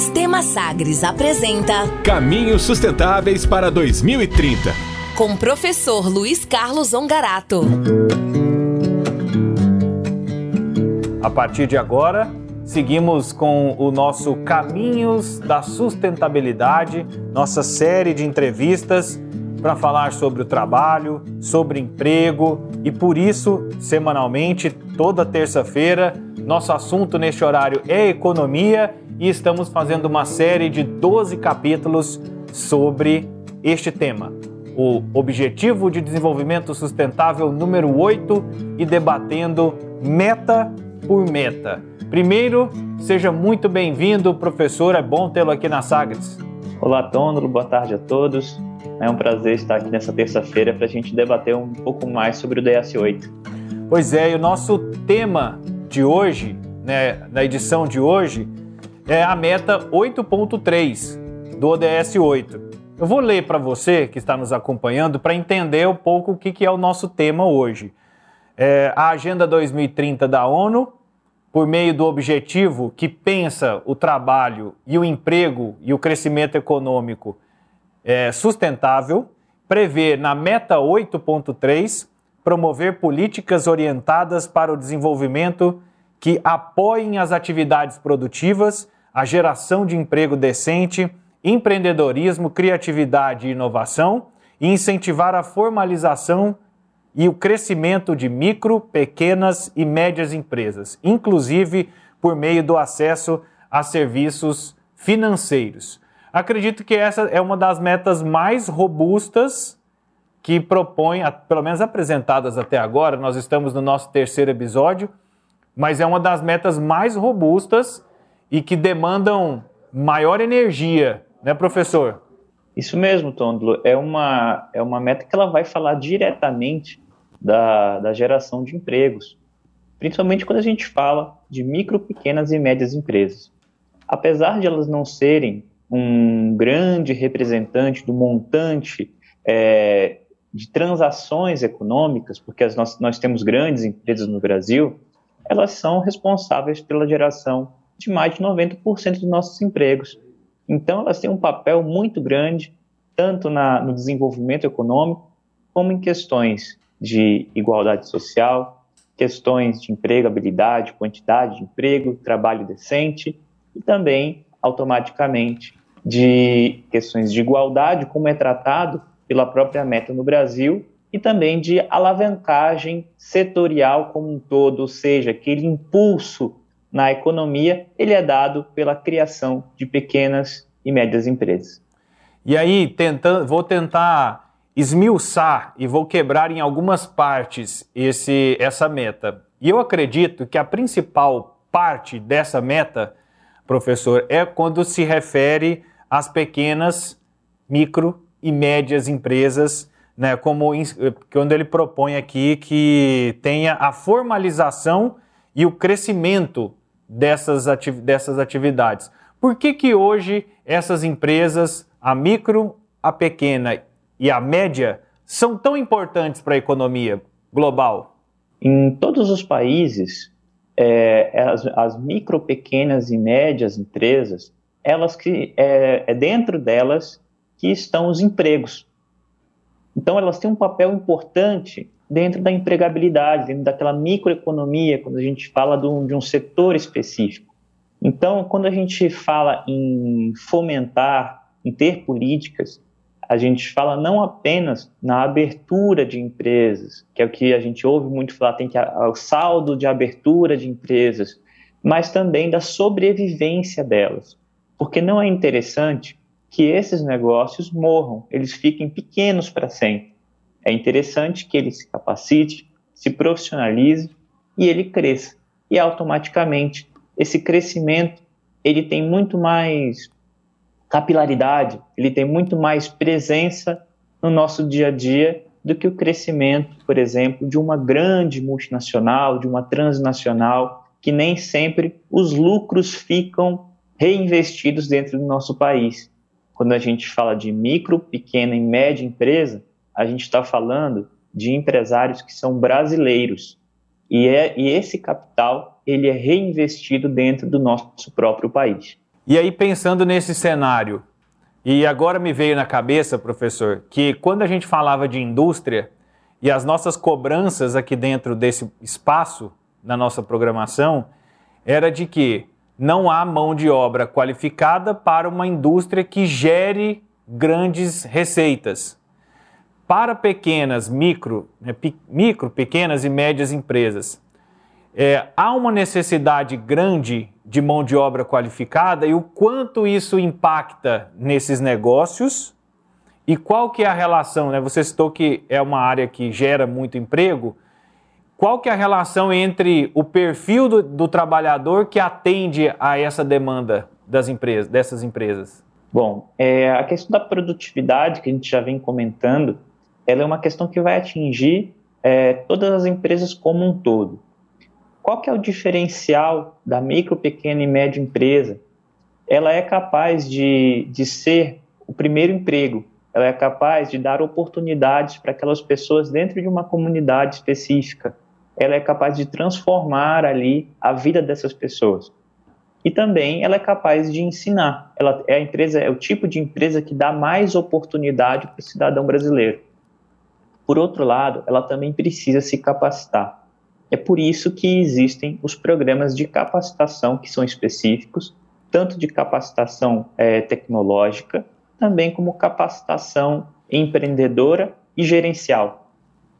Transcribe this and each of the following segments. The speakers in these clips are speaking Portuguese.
Sistema Sagres apresenta Caminhos Sustentáveis para 2030. Com o professor Luiz Carlos Ongarato. A partir de agora, seguimos com o nosso Caminhos da Sustentabilidade, nossa série de entrevistas para falar sobre o trabalho, sobre emprego e por isso, semanalmente, toda terça-feira, nosso assunto neste horário é economia e estamos fazendo uma série de 12 capítulos sobre este tema. O Objetivo de Desenvolvimento Sustentável número 8 e debatendo meta por meta. Primeiro, seja muito bem-vindo, professor, é bom tê-lo aqui na Sagres. Olá, Tôndolo, boa tarde a todos. É um prazer estar aqui nessa terça-feira para a gente debater um pouco mais sobre o DS8. Pois é, e o nosso tema de hoje, né, na edição de hoje, é a meta 8.3 do ODS 8. Eu vou ler para você que está nos acompanhando para entender um pouco o que, que é o nosso tema hoje. É a Agenda 2030 da ONU, por meio do objetivo que pensa o trabalho e o emprego e o crescimento econômico é, sustentável, prever na meta 8.3 promover políticas orientadas para o desenvolvimento que apoiem as atividades produtivas, a geração de emprego decente, empreendedorismo, criatividade e inovação e incentivar a formalização e o crescimento de micro, pequenas e médias empresas, inclusive por meio do acesso a serviços financeiros. Acredito que essa é uma das metas mais robustas que propõe, pelo menos apresentadas até agora, nós estamos no nosso terceiro episódio, mas é uma das metas mais robustas e que demandam maior energia, né, professor? Isso mesmo, Tondlo. É uma, é uma meta que ela vai falar diretamente da, da geração de empregos, principalmente quando a gente fala de micro, pequenas e médias empresas. Apesar de elas não serem um grande representante do montante é, de transações econômicas, porque nós, nós temos grandes empresas no Brasil, elas são responsáveis pela geração de mais de 90% dos nossos empregos. Então, elas têm um papel muito grande, tanto na, no desenvolvimento econômico, como em questões de igualdade social, questões de empregabilidade, quantidade de emprego, trabalho decente e também, automaticamente, de questões de igualdade, como é tratado pela própria meta no Brasil, e também de alavancagem setorial como um todo, ou seja, aquele impulso na economia, ele é dado pela criação de pequenas e médias empresas. E aí, vou tentar esmiuçar e vou quebrar em algumas partes esse, essa meta. E eu acredito que a principal parte dessa meta, professor, é quando se refere às pequenas, micro e médias empresas, né, como quando ele propõe aqui que tenha a formalização e o crescimento dessas, ati dessas atividades. Por que, que hoje essas empresas, a micro, a pequena e a média, são tão importantes para a economia global? Em todos os países, é, as, as, micro, pequenas e médias empresas, elas que é, é dentro delas que estão os empregos. Então, elas têm um papel importante dentro da empregabilidade, dentro daquela microeconomia, quando a gente fala de um, de um setor específico. Então, quando a gente fala em fomentar, em ter políticas, a gente fala não apenas na abertura de empresas, que é o que a gente ouve muito falar, tem que o saldo de abertura de empresas, mas também da sobrevivência delas. Porque não é interessante que esses negócios morram, eles fiquem pequenos para sempre. É interessante que ele se capacite, se profissionalize e ele cresça. E automaticamente esse crescimento ele tem muito mais capilaridade, ele tem muito mais presença no nosso dia a dia do que o crescimento, por exemplo, de uma grande multinacional, de uma transnacional, que nem sempre os lucros ficam reinvestidos dentro do nosso país. Quando a gente fala de micro, pequena e média empresa, a gente está falando de empresários que são brasileiros. E, é, e esse capital ele é reinvestido dentro do nosso próprio país. E aí, pensando nesse cenário, e agora me veio na cabeça, professor, que quando a gente falava de indústria e as nossas cobranças aqui dentro desse espaço, na nossa programação, era de que não há mão de obra qualificada para uma indústria que gere grandes receitas. Para pequenas, micro, né, micro, pequenas e médias empresas, é, há uma necessidade grande de mão de obra qualificada e o quanto isso impacta nesses negócios e qual que é a relação, né? Você citou que é uma área que gera muito emprego. Qual que é a relação entre o perfil do, do trabalhador que atende a essa demanda das empresas, dessas empresas? Bom, é, a questão da produtividade que a gente já vem comentando, ela é uma questão que vai atingir é, todas as empresas como um todo. Qual que é o diferencial da micro, pequena e média empresa? Ela é capaz de, de ser o primeiro emprego, ela é capaz de dar oportunidades para aquelas pessoas dentro de uma comunidade específica, ela é capaz de transformar ali a vida dessas pessoas. E também ela é capaz de ensinar. Ela é a empresa, é o tipo de empresa que dá mais oportunidade para o cidadão brasileiro. Por outro lado, ela também precisa se capacitar. É por isso que existem os programas de capacitação que são específicos, tanto de capacitação é, tecnológica, também como capacitação empreendedora e gerencial.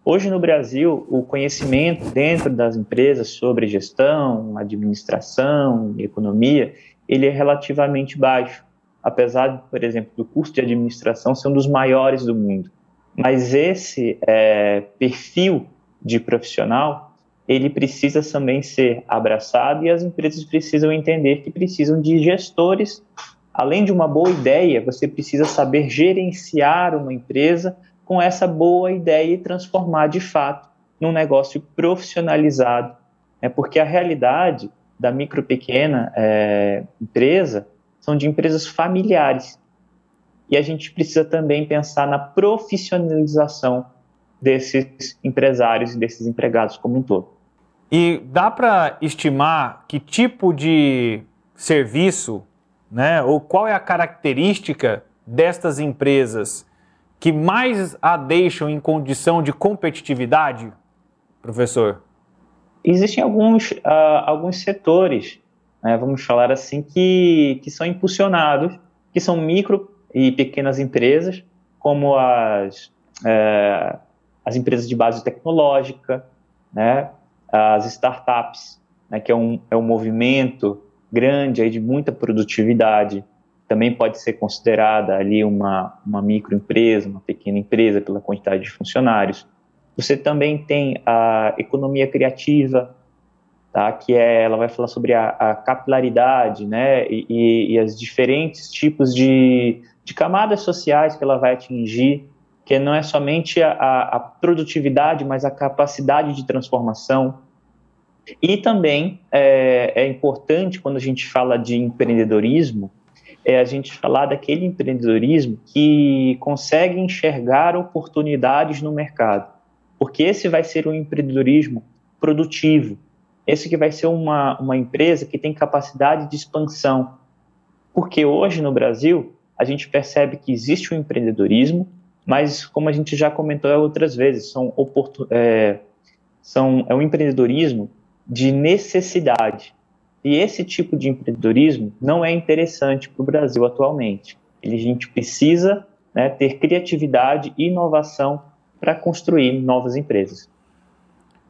Hoje no Brasil, o conhecimento dentro das empresas sobre gestão, administração economia, ele é relativamente baixo, apesar, por exemplo, do custo de administração ser um dos maiores do mundo. Mas esse é, perfil de profissional ele precisa também ser abraçado e as empresas precisam entender que precisam de gestores. Além de uma boa ideia, você precisa saber gerenciar uma empresa com essa boa ideia e transformar de fato num negócio profissionalizado. É porque a realidade da micro pequena é, empresa são de empresas familiares. E a gente precisa também pensar na profissionalização desses empresários e desses empregados como um todo. E dá para estimar que tipo de serviço, né, ou qual é a característica destas empresas que mais a deixam em condição de competitividade, professor? Existem alguns, uh, alguns setores, né, vamos falar assim, que, que são impulsionados, que são micro e pequenas empresas, como as, uh, as empresas de base tecnológica, né, as startups, né, que é um, é um movimento grande aí de muita produtividade, também pode ser considerada ali uma, uma microempresa, uma pequena empresa pela quantidade de funcionários. Você também tem a economia criativa, tá, que é, ela vai falar sobre a, a capilaridade, né, e, e, e as diferentes tipos de, de camadas sociais que ela vai atingir que não é somente a, a produtividade, mas a capacidade de transformação. E também é, é, importante, quando a gente fala de empreendedorismo, é a gente falar daquele empreendedorismo que consegue enxergar oportunidades no mercado. Porque esse vai ser um empreendedorismo produtivo. Esse que vai ser uma, uma empresa que tem capacidade de expansão. Porque hoje no Brasil, a gente percebe que existe um empreendedorismo, mas como a gente já comentou outras vezes, são, é, são é um empreendedorismo de necessidade. E esse tipo de empreendedorismo não é interessante para o Brasil atualmente. A gente precisa né, ter criatividade e inovação para construir novas empresas.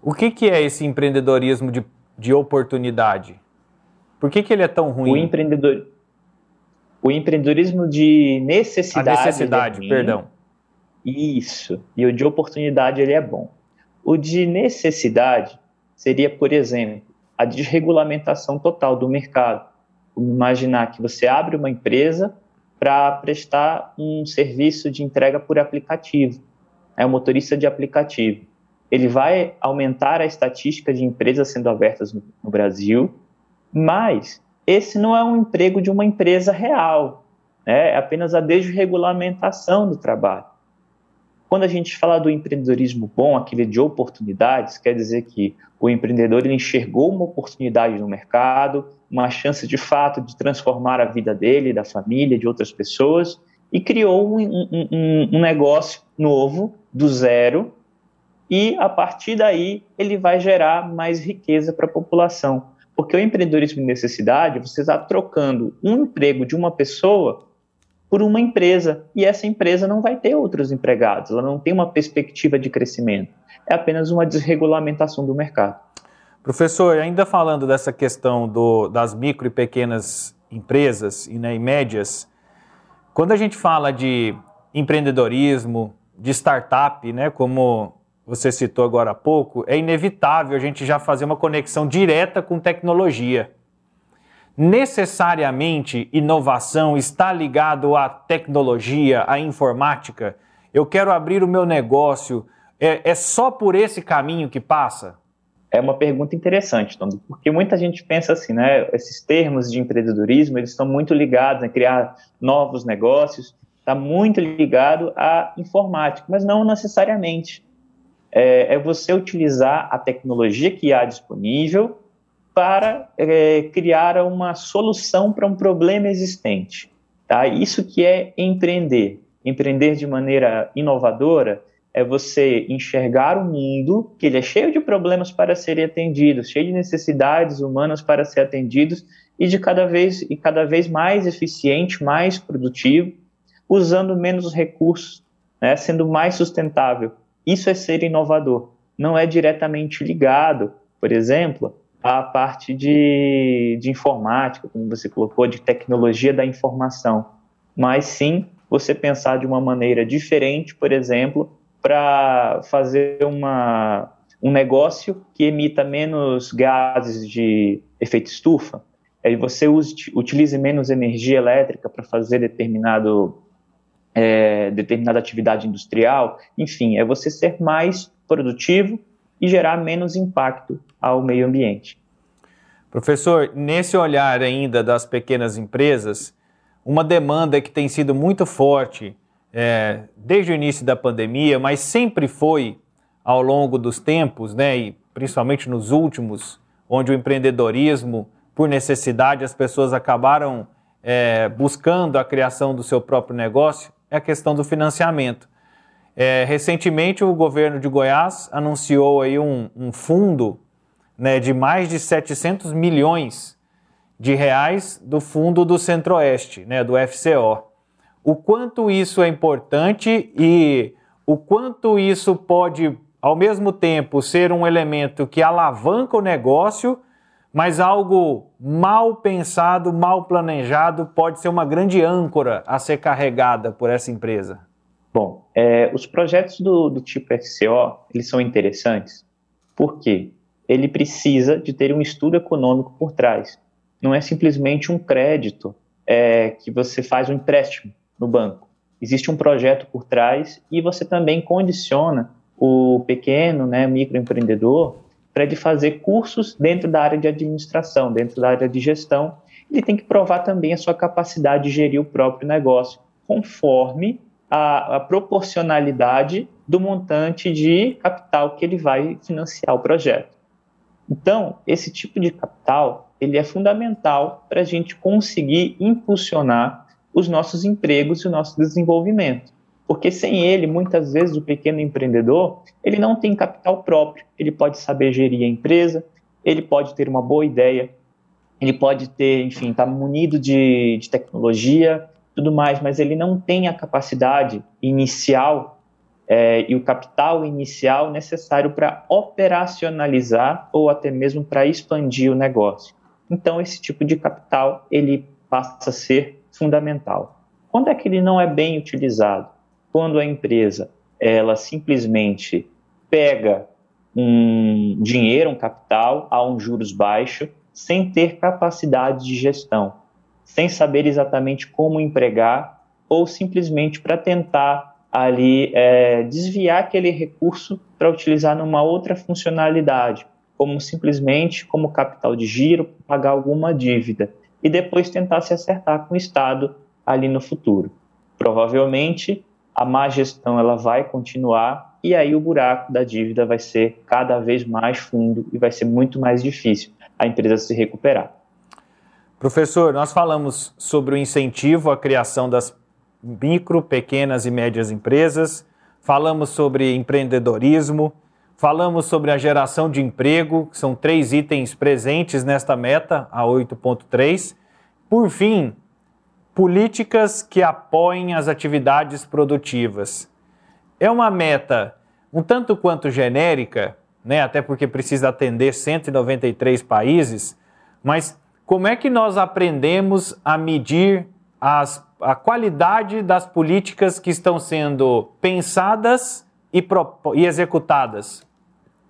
O que, que é esse empreendedorismo de, de oportunidade? Por que, que ele é tão ruim? O, empreendedor, o empreendedorismo de necessidade. A necessidade, é perdão isso. E o de oportunidade ele é bom. O de necessidade seria, por exemplo, a desregulamentação total do mercado. Vamos imaginar que você abre uma empresa para prestar um serviço de entrega por aplicativo. É um motorista de aplicativo. Ele vai aumentar a estatística de empresas sendo abertas no, no Brasil, mas esse não é um emprego de uma empresa real. Né? É apenas a desregulamentação do trabalho. Quando a gente fala do empreendedorismo bom, aquele de oportunidades, quer dizer que o empreendedor ele enxergou uma oportunidade no mercado, uma chance de fato de transformar a vida dele, da família, de outras pessoas, e criou um, um, um negócio novo, do zero, e a partir daí ele vai gerar mais riqueza para a população. Porque o empreendedorismo de necessidade, você está trocando um emprego de uma pessoa por uma empresa, e essa empresa não vai ter outros empregados, ela não tem uma perspectiva de crescimento. É apenas uma desregulamentação do mercado. Professor, ainda falando dessa questão do, das micro e pequenas empresas e, né, e médias, quando a gente fala de empreendedorismo, de startup, né, como você citou agora há pouco, é inevitável a gente já fazer uma conexão direta com tecnologia necessariamente inovação está ligado à tecnologia, à informática? Eu quero abrir o meu negócio, é, é só por esse caminho que passa? É uma pergunta interessante, Tom, porque muita gente pensa assim, né? Esses termos de empreendedorismo, eles estão muito ligados a criar novos negócios, está muito ligado à informática, mas não necessariamente. É, é você utilizar a tecnologia que há disponível para é, criar uma solução para um problema existente. Tá? Isso que é empreender. Empreender de maneira inovadora é você enxergar o mundo que ele é cheio de problemas para serem atendidos, cheio de necessidades humanas para ser atendidos e de cada vez e cada vez mais eficiente, mais produtivo, usando menos recursos, né, sendo mais sustentável. Isso é ser inovador. Não é diretamente ligado, por exemplo, a parte de, de informática, como você colocou, de tecnologia da informação, mas sim você pensar de uma maneira diferente, por exemplo, para fazer uma, um negócio que emita menos gases de efeito estufa, aí você use, utilize menos energia elétrica para fazer determinado, é, determinada atividade industrial, enfim, é você ser mais produtivo e gerar menos impacto ao meio ambiente. Professor, nesse olhar ainda das pequenas empresas, uma demanda que tem sido muito forte é, desde o início da pandemia, mas sempre foi ao longo dos tempos, né, e principalmente nos últimos, onde o empreendedorismo, por necessidade, as pessoas acabaram é, buscando a criação do seu próprio negócio, é a questão do financiamento. É, recentemente, o governo de Goiás anunciou aí um, um fundo né, de mais de 700 milhões de reais do fundo do Centro-Oeste, né, do FCO. O quanto isso é importante e o quanto isso pode, ao mesmo tempo, ser um elemento que alavanca o negócio, mas algo mal pensado, mal planejado, pode ser uma grande âncora a ser carregada por essa empresa. Bom, é, os projetos do, do tipo FCO, eles são interessantes, porque ele precisa de ter um estudo econômico por trás. Não é simplesmente um crédito é, que você faz um empréstimo no banco. Existe um projeto por trás e você também condiciona o pequeno, né, microempreendedor para ele fazer cursos dentro da área de administração, dentro da área de gestão. Ele tem que provar também a sua capacidade de gerir o próprio negócio, conforme a, a proporcionalidade do montante de capital que ele vai financiar o projeto. Então, esse tipo de capital ele é fundamental para a gente conseguir impulsionar os nossos empregos e o nosso desenvolvimento. Porque sem ele, muitas vezes, o pequeno empreendedor, ele não tem capital próprio, ele pode saber gerir a empresa, ele pode ter uma boa ideia, ele pode ter, enfim, estar tá munido de, de tecnologia, tudo mais, mas ele não tem a capacidade inicial é, e o capital inicial necessário para operacionalizar ou até mesmo para expandir o negócio. Então, esse tipo de capital ele passa a ser fundamental. Quando é que ele não é bem utilizado? Quando a empresa ela simplesmente pega um dinheiro, um capital a um juros baixo, sem ter capacidade de gestão, sem saber exatamente como empregar ou simplesmente para tentar ali é, desviar aquele recurso para utilizar numa outra funcionalidade, como simplesmente como capital de giro, pagar alguma dívida e depois tentar se acertar com o Estado ali no futuro. Provavelmente a má gestão ela vai continuar e aí o buraco da dívida vai ser cada vez mais fundo e vai ser muito mais difícil a empresa se recuperar. Professor, nós falamos sobre o incentivo à criação das micro, pequenas e médias empresas, falamos sobre empreendedorismo, falamos sobre a geração de emprego, que são três itens presentes nesta meta, a 8.3. Por fim, políticas que apoiem as atividades produtivas. É uma meta um tanto quanto genérica, né, até porque precisa atender 193 países, mas como é que nós aprendemos a medir as, a qualidade das políticas que estão sendo pensadas e, e executadas,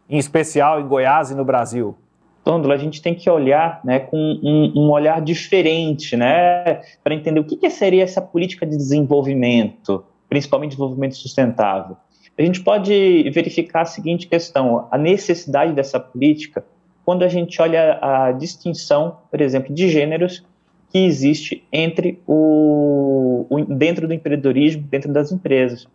em especial em Goiás e no Brasil? Tôndola, a gente tem que olhar né, com um, um olhar diferente né, para entender o que, que seria essa política de desenvolvimento, principalmente desenvolvimento sustentável. A gente pode verificar a seguinte questão: a necessidade dessa política quando a gente olha a distinção, por exemplo, de gêneros que existe entre o, o, dentro do empreendedorismo, dentro das empresas.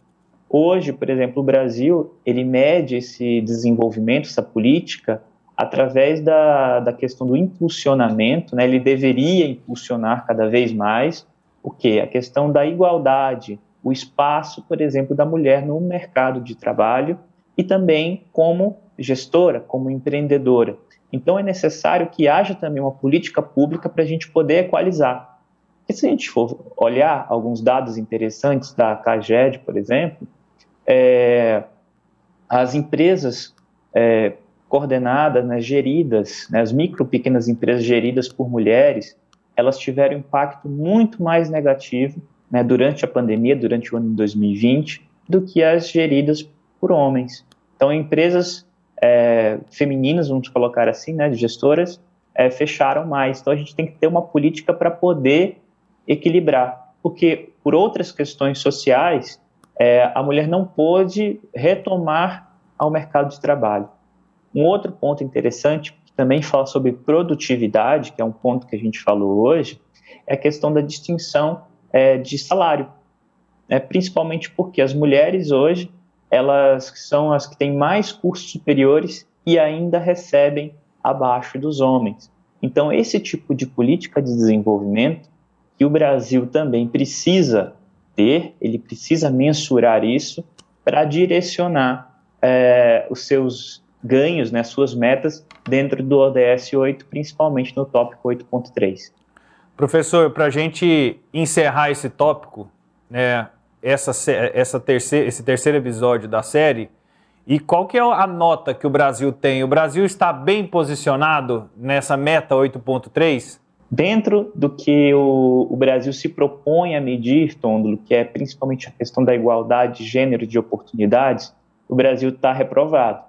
Hoje, por exemplo, o Brasil ele mede esse desenvolvimento, essa política, através da, da questão do impulsionamento. Né? Ele deveria impulsionar cada vez mais o que a questão da igualdade, o espaço, por exemplo, da mulher no mercado de trabalho e também como gestora, como empreendedora. Então é necessário que haja também uma política pública para a gente poder equalizar. E se a gente for olhar alguns dados interessantes da CAGED, por exemplo, é, as empresas é, coordenadas, né, geridas, né, as micro pequenas empresas geridas por mulheres, elas tiveram impacto muito mais negativo né, durante a pandemia, durante o ano de 2020, do que as geridas por homens. Então, empresas é, femininas, vamos colocar assim, né, de gestoras, é, fecharam mais. Então a gente tem que ter uma política para poder equilibrar, porque por outras questões sociais é, a mulher não pôde retomar ao mercado de trabalho. Um outro ponto interessante que também fala sobre produtividade, que é um ponto que a gente falou hoje, é a questão da distinção é, de salário, né, principalmente porque as mulheres hoje elas são as que têm mais cursos superiores e ainda recebem abaixo dos homens. Então, esse tipo de política de desenvolvimento que o Brasil também precisa ter, ele precisa mensurar isso para direcionar é, os seus ganhos, né, suas metas dentro do ODS 8, principalmente no tópico 8.3. Professor, para a gente encerrar esse tópico, né, essa, essa terceira, esse terceiro episódio da série. E qual que é a nota que o Brasil tem? O Brasil está bem posicionado nessa meta 8.3? Dentro do que o, o, Brasil se propõe a medir, Tôndolo, que é principalmente a questão da igualdade de gênero de oportunidades, o Brasil está reprovado.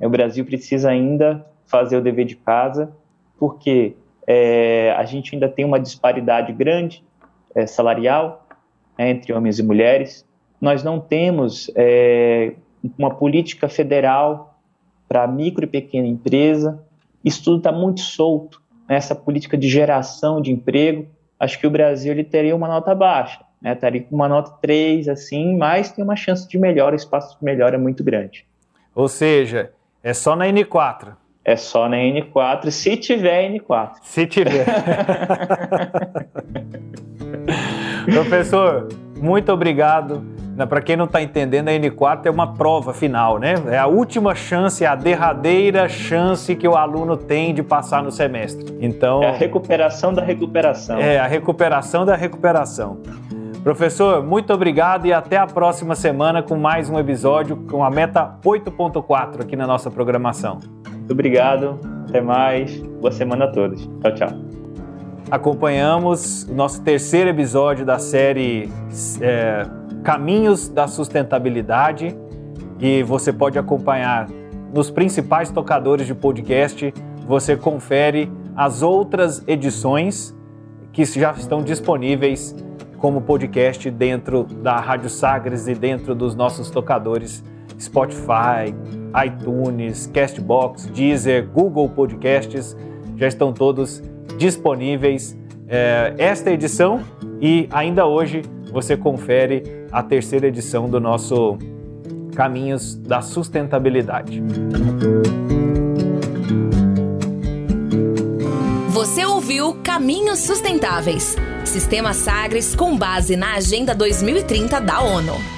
O Brasil precisa ainda fazer o dever de casa, porque é, a gente ainda tem uma disparidade grande é, salarial, né, entre homens e mulheres. Nós não temos é, uma política federal para micro e pequena empresa. Isso tudo está muito solto. Né, essa política de geração de emprego, acho que o Brasil ele teria uma nota baixa, né, estaria com uma nota 3, assim, mas tem uma chance de melhora, o espaço de melhora é muito grande. Ou seja, é só na N4. É só na N4, se tiver N4. Se tiver. Professor, muito obrigado. Para quem não está entendendo, a N4 é uma prova final, né? É a última chance, é a derradeira chance que o aluno tem de passar no semestre. Então. É a recuperação da recuperação. É a recuperação da recuperação. Professor, muito obrigado e até a próxima semana com mais um episódio com a meta 8.4 aqui na nossa programação. Muito obrigado, até mais, boa semana a todos. Tchau, tchau acompanhamos nosso terceiro episódio da série é, Caminhos da Sustentabilidade e você pode acompanhar nos principais tocadores de podcast. Você confere as outras edições que já estão disponíveis como podcast dentro da Rádio Sagres e dentro dos nossos tocadores Spotify, iTunes, Castbox, Deezer, Google Podcasts. Já estão todos disponíveis é, esta edição e ainda hoje você confere a terceira edição do nosso Caminhos da Sustentabilidade. Você ouviu Caminhos Sustentáveis Sistema Sagres com base na Agenda 2030 da ONU.